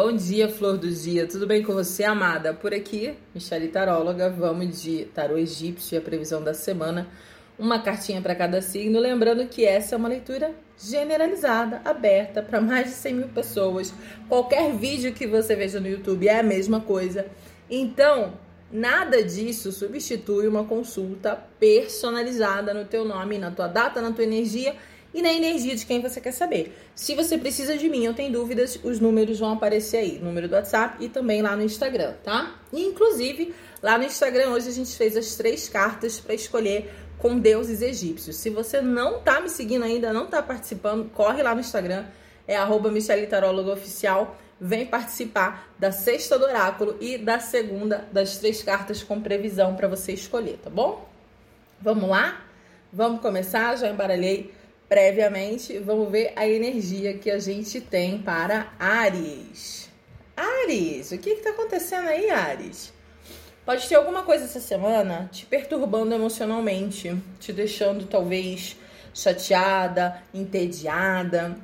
Bom dia, flor do dia. Tudo bem com você, amada? Por aqui, Michelle Taróloga. Vamos de tarô egípcio e a previsão da semana. Uma cartinha para cada signo. Lembrando que essa é uma leitura generalizada, aberta para mais de 100 mil pessoas. Qualquer vídeo que você veja no YouTube é a mesma coisa. Então, nada disso substitui uma consulta personalizada no teu nome, na tua data, na tua energia e na energia de quem você quer saber. Se você precisa de mim, eu tenho dúvidas, os números vão aparecer aí, número do WhatsApp e também lá no Instagram, tá? E, inclusive, lá no Instagram hoje a gente fez as três cartas para escolher com deuses egípcios. Se você não tá me seguindo ainda, não tá participando, corre lá no Instagram, é arroba Oficial. Vem participar da sexta do oráculo e da segunda das três cartas com previsão para você escolher, tá bom? Vamos lá? Vamos começar? Já embaralhei previamente, vamos ver a energia que a gente tem para Ares. Ares, o que está acontecendo aí, Ares? Pode ter alguma coisa essa semana te perturbando emocionalmente, te deixando talvez chateada, entediada.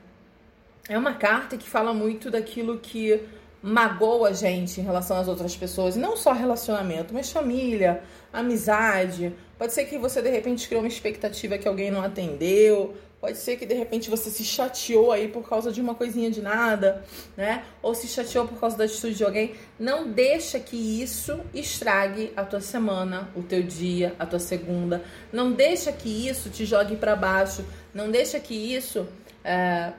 É uma carta que fala muito daquilo que magoa a gente em relação às outras pessoas, e não só relacionamento, mas família, amizade. Pode ser que você de repente criou uma expectativa que alguém não atendeu, Pode ser que de repente você se chateou aí por causa de uma coisinha de nada, né? Ou se chateou por causa da atitude de alguém. Não deixa que isso estrague a tua semana, o teu dia, a tua segunda. Não deixa que isso te jogue para baixo. Não deixa que isso é,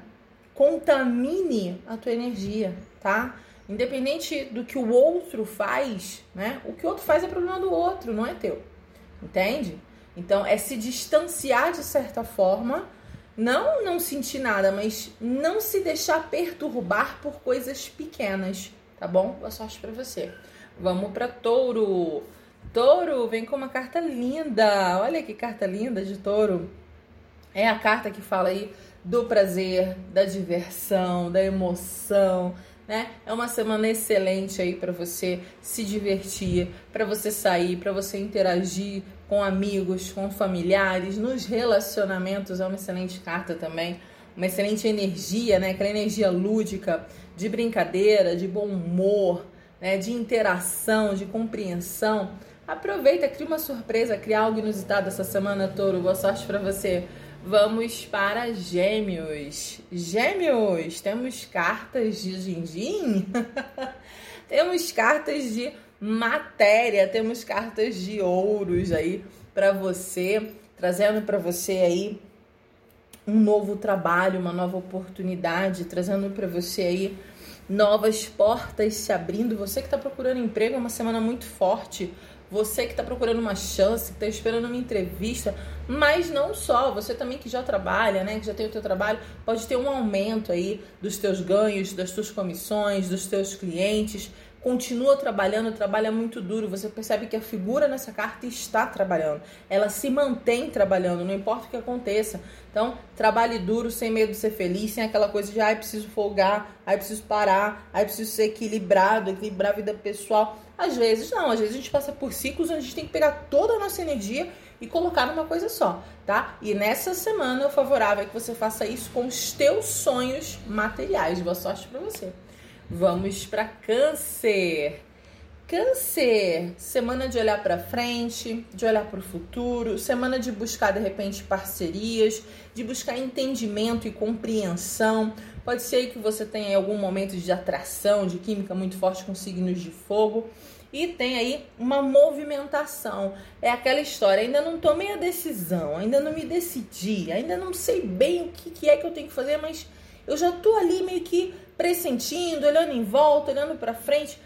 contamine a tua energia, tá? Independente do que o outro faz, né? O que o outro faz é problema do outro, não é teu. Entende? Então é se distanciar de certa forma não não sentir nada, mas não se deixar perturbar por coisas pequenas, tá bom? Boa sorte para você. Vamos para Touro. Touro vem com uma carta linda. Olha que carta linda de Touro. É a carta que fala aí do prazer, da diversão, da emoção, né? É uma semana excelente aí para você se divertir, para você sair, para você interagir com amigos, com familiares, nos relacionamentos. É uma excelente carta também, uma excelente energia, né? Aquela energia lúdica, de brincadeira, de bom humor, né? De interação, de compreensão. Aproveita, cria uma surpresa, cria algo inusitado essa semana, Touro. Boa sorte para você. Vamos para Gêmeos. Gêmeos, temos cartas de din-din? temos cartas de matéria, temos cartas de ouros aí para você, trazendo para você aí um novo trabalho, uma nova oportunidade, trazendo para você aí novas portas se abrindo. Você que está procurando emprego, é uma semana muito forte. Você que está procurando uma chance, que está esperando uma entrevista, mas não só, você também que já trabalha, né, que já tem o teu trabalho, pode ter um aumento aí dos teus ganhos, das tuas comissões, dos teus clientes, continua trabalhando, trabalha muito duro. Você percebe que a figura nessa carta está trabalhando. Ela se mantém trabalhando, não importa o que aconteça. Então, trabalhe duro, sem medo de ser feliz, sem aquela coisa de ai, preciso folgar, ai, preciso parar, ai, preciso ser equilibrado, equilibrar a vida pessoal. Às vezes não, às vezes a gente passa por ciclos onde a gente tem que pegar toda a nossa energia e colocar numa coisa só, tá? E nessa semana o favorável é que você faça isso com os teus sonhos materiais. Boa sorte para você. Vamos para Câncer. Câncer, semana de olhar para frente, de olhar para o futuro, semana de buscar de repente parcerias, de buscar entendimento e compreensão. Pode ser que você tenha algum momento de atração, de química muito forte com signos de fogo. E tem aí uma movimentação. É aquela história, ainda não tomei a decisão, ainda não me decidi, ainda não sei bem o que, que é que eu tenho que fazer, mas eu já tô ali meio que pressentindo, olhando em volta, olhando para frente,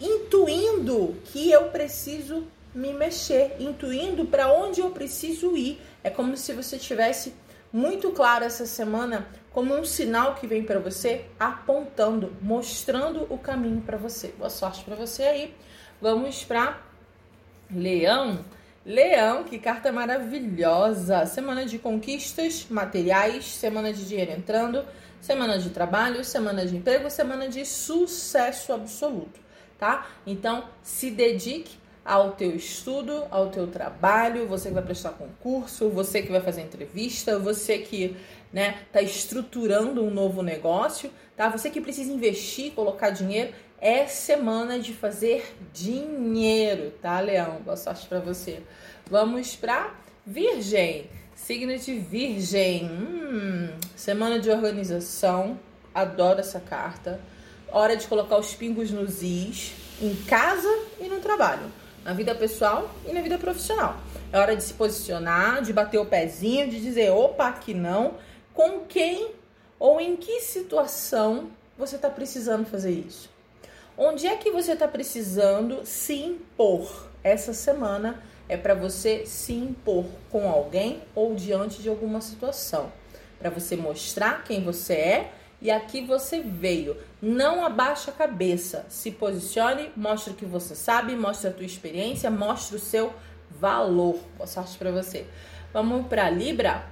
intuindo que eu preciso me mexer, intuindo para onde eu preciso ir. É como se você tivesse muito claro essa semana como um sinal que vem para você, apontando, mostrando o caminho para você. Boa sorte para você aí. Vamos para Leão. Leão, que carta maravilhosa! Semana de conquistas materiais, semana de dinheiro entrando, semana de trabalho, semana de emprego, semana de sucesso absoluto, tá? Então, se dedique ao teu estudo, ao teu trabalho, você que vai prestar concurso, você que vai fazer entrevista, você que né, tá estruturando um novo negócio, tá? Você que precisa investir, colocar dinheiro, é semana de fazer dinheiro, tá, Leão? Boa sorte para você. Vamos para Virgem. Signo de Virgem. Hum, semana de organização. Adoro essa carta. Hora de colocar os pingos nos is em casa e no trabalho na vida pessoal e na vida profissional. É hora de se posicionar, de bater o pezinho, de dizer opa, aqui não. Com quem ou em que situação você está precisando fazer isso? Onde é que você está precisando se impor? Essa semana é para você se impor com alguém ou diante de alguma situação, para você mostrar quem você é e aqui você veio. Não abaixa a cabeça, se posicione, mostre o que você sabe, mostre a tua experiência, mostre o seu valor. Boa sorte para você. Vamos para Libra.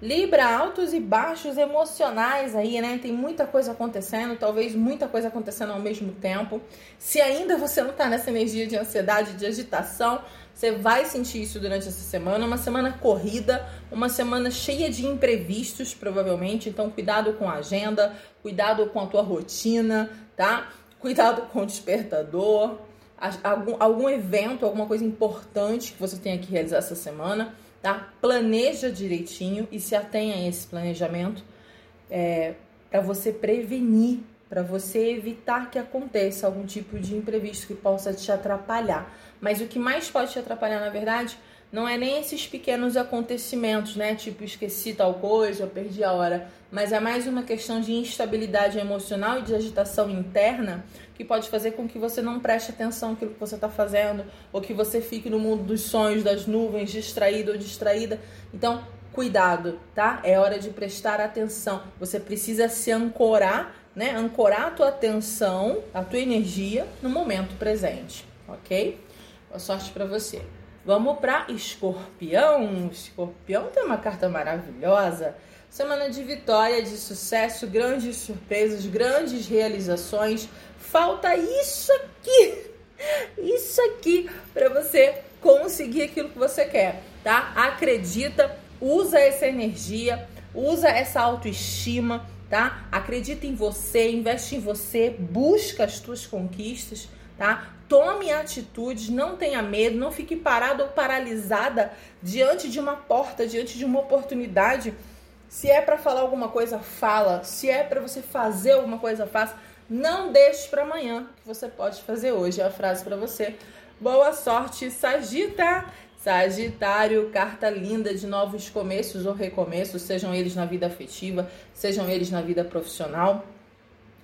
Libra, altos e baixos emocionais aí, né? Tem muita coisa acontecendo, talvez muita coisa acontecendo ao mesmo tempo. Se ainda você não tá nessa energia de ansiedade, de agitação, você vai sentir isso durante essa semana. Uma semana corrida, uma semana cheia de imprevistos, provavelmente. Então, cuidado com a agenda, cuidado com a tua rotina, tá? Cuidado com o despertador, algum, algum evento, alguma coisa importante que você tenha que realizar essa semana tá? Planeja direitinho e se atenha a esse planejamento é, para você prevenir, para você evitar que aconteça algum tipo de imprevisto que possa te atrapalhar. Mas o que mais pode te atrapalhar, na verdade, não é nem esses pequenos acontecimentos, né? Tipo, esqueci tal coisa, perdi a hora. Mas é mais uma questão de instabilidade emocional e de agitação interna que pode fazer com que você não preste atenção naquilo que você está fazendo, ou que você fique no mundo dos sonhos, das nuvens, distraído ou distraída. Então, cuidado, tá? É hora de prestar atenção. Você precisa se ancorar, né? Ancorar a tua atenção, a tua energia no momento presente, ok? Boa sorte para você. Vamos para Escorpião. Escorpião tem uma carta maravilhosa. Semana de vitória, de sucesso, grandes surpresas, grandes realizações. Falta isso aqui, isso aqui para você conseguir aquilo que você quer, tá? Acredita, usa essa energia, usa essa autoestima, tá? Acredita em você, investe em você, busca as tuas conquistas, tá? Tome atitudes, não tenha medo, não fique parado ou paralisada diante de uma porta, diante de uma oportunidade. Se é para falar alguma coisa, fala. Se é para você fazer alguma coisa, faça. Não deixe para amanhã, que você pode fazer hoje. É a frase para você. Boa sorte, Sagita! Sagitário, carta linda de novos começos ou recomeços, sejam eles na vida afetiva, sejam eles na vida profissional.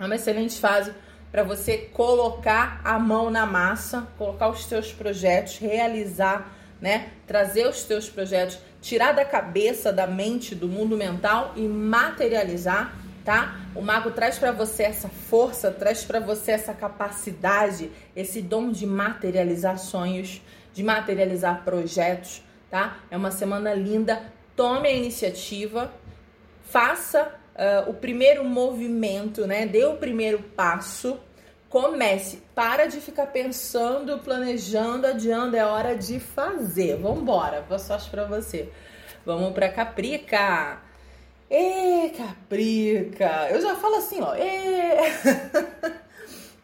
É uma excelente fase para você colocar a mão na massa, colocar os seus projetos, realizar, né? Trazer os seus projetos, tirar da cabeça, da mente, do mundo mental e materializar, tá? O mago traz para você essa força, traz para você essa capacidade, esse dom de materializar sonhos, de materializar projetos, tá? É uma semana linda. Tome a iniciativa, faça uh, o primeiro movimento, né? Dê o primeiro passo. Comece. Para de ficar pensando, planejando, adiando. É hora de fazer. Vambora. Boa sorte pra você. Vamos pra Caprica. Ê, Caprica. Eu já falo assim, ó. Ê.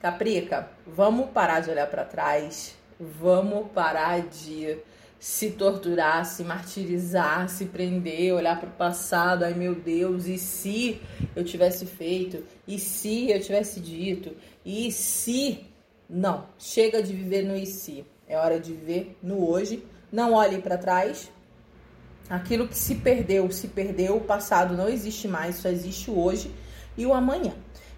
Caprica, vamos parar de olhar para trás. Vamos parar de se torturar, se martirizar, se prender, olhar para o passado, ai meu Deus, e se eu tivesse feito, e se eu tivesse dito, e se. Não, chega de viver no e se. É hora de viver no hoje. Não olhe para trás. Aquilo que se perdeu, se perdeu, o passado não existe mais, só existe o hoje e o amanhã.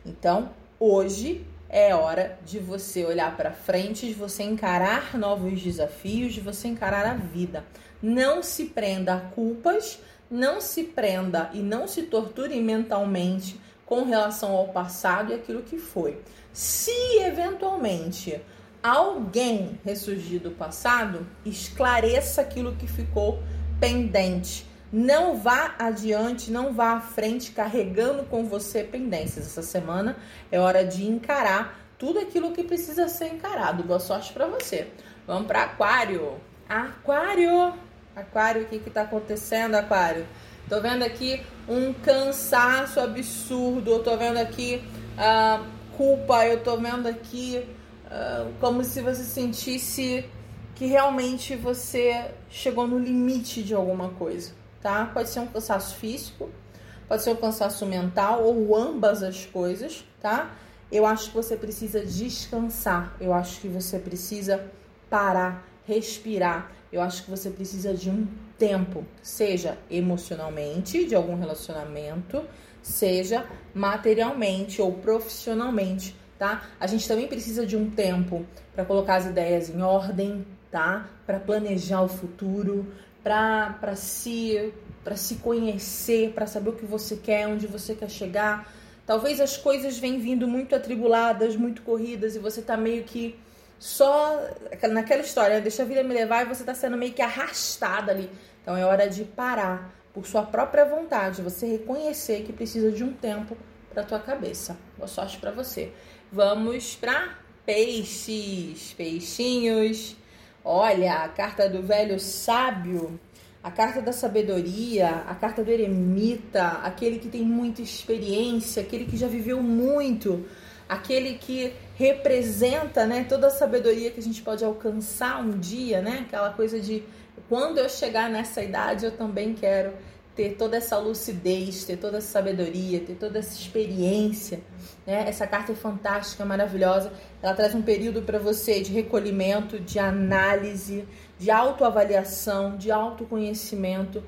Então, hoje é hora de você olhar para frente, de você encarar novos desafios, de você encarar a vida. Não se prenda a culpas, não se prenda e não se torture mentalmente com relação ao passado e aquilo que foi. Se eventualmente alguém ressurgir do passado, esclareça aquilo que ficou pendente. Não vá adiante, não vá à frente carregando com você pendências. Essa semana é hora de encarar tudo aquilo que precisa ser encarado. Boa sorte para você. Vamos para Aquário. Aquário. Aquário, o que que tá acontecendo, Aquário? Tô vendo aqui um cansaço absurdo. Eu tô vendo aqui uh, culpa. Eu tô vendo aqui uh, como se você sentisse que realmente você chegou no limite de alguma coisa, tá? Pode ser um cansaço físico, pode ser um cansaço mental ou ambas as coisas, tá? Eu acho que você precisa descansar, eu acho que você precisa parar, respirar. Eu acho que você precisa de um tempo, seja emocionalmente, de algum relacionamento, seja materialmente ou profissionalmente, tá? A gente também precisa de um tempo para colocar as ideias em ordem, tá? Para planejar o futuro, para se para se conhecer, para saber o que você quer, onde você quer chegar. Talvez as coisas venham vindo muito atribuladas, muito corridas e você tá meio que só naquela história, deixa a vida me levar e você tá sendo meio que arrastada ali. Então é hora de parar por sua própria vontade, você reconhecer que precisa de um tempo para tua cabeça. Boa sorte para você. Vamos para peixes, peixinhos. Olha, a carta do velho sábio, a carta da sabedoria, a carta do eremita, aquele que tem muita experiência, aquele que já viveu muito, aquele que representa, né, toda a sabedoria que a gente pode alcançar um dia, né? Aquela coisa de quando eu chegar nessa idade, eu também quero ter toda essa lucidez, ter toda essa sabedoria, ter toda essa experiência. Né? Essa carta é fantástica, maravilhosa. Ela traz um período para você de recolhimento, de análise, de autoavaliação, de autoconhecimento.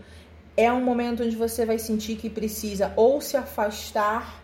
É um momento onde você vai sentir que precisa ou se afastar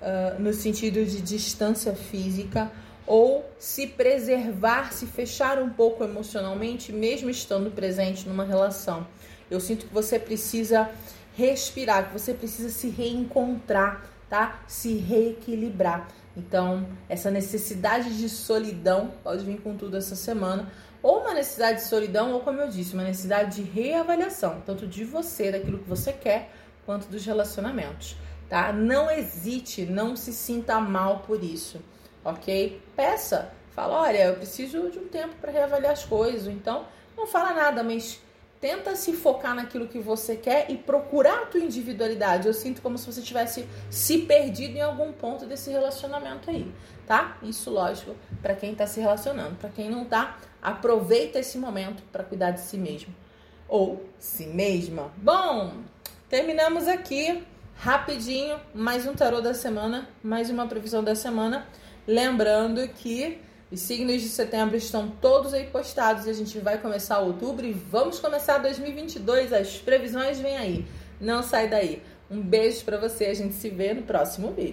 uh, no sentido de distância física ou se preservar, se fechar um pouco emocionalmente, mesmo estando presente numa relação. Eu sinto que você precisa respirar, que você precisa se reencontrar, tá? Se reequilibrar. Então, essa necessidade de solidão pode vir com tudo essa semana, ou uma necessidade de solidão, ou como eu disse, uma necessidade de reavaliação, tanto de você, daquilo que você quer, quanto dos relacionamentos, tá? Não hesite, não se sinta mal por isso, ok? Peça, fala, olha, eu preciso de um tempo para reavaliar as coisas, então não fala nada, mas tenta se focar naquilo que você quer e procurar a tua individualidade. Eu sinto como se você tivesse se perdido em algum ponto desse relacionamento aí, tá? Isso lógico para quem tá se relacionando. Para quem não tá, aproveita esse momento para cuidar de si mesmo ou si mesma. Bom, terminamos aqui rapidinho mais um tarô da semana, mais uma previsão da semana, lembrando que os signos de setembro estão todos aí postados e a gente vai começar outubro e vamos começar 2022. As previsões vêm aí. Não sai daí. Um beijo para você, a gente se vê no próximo vídeo.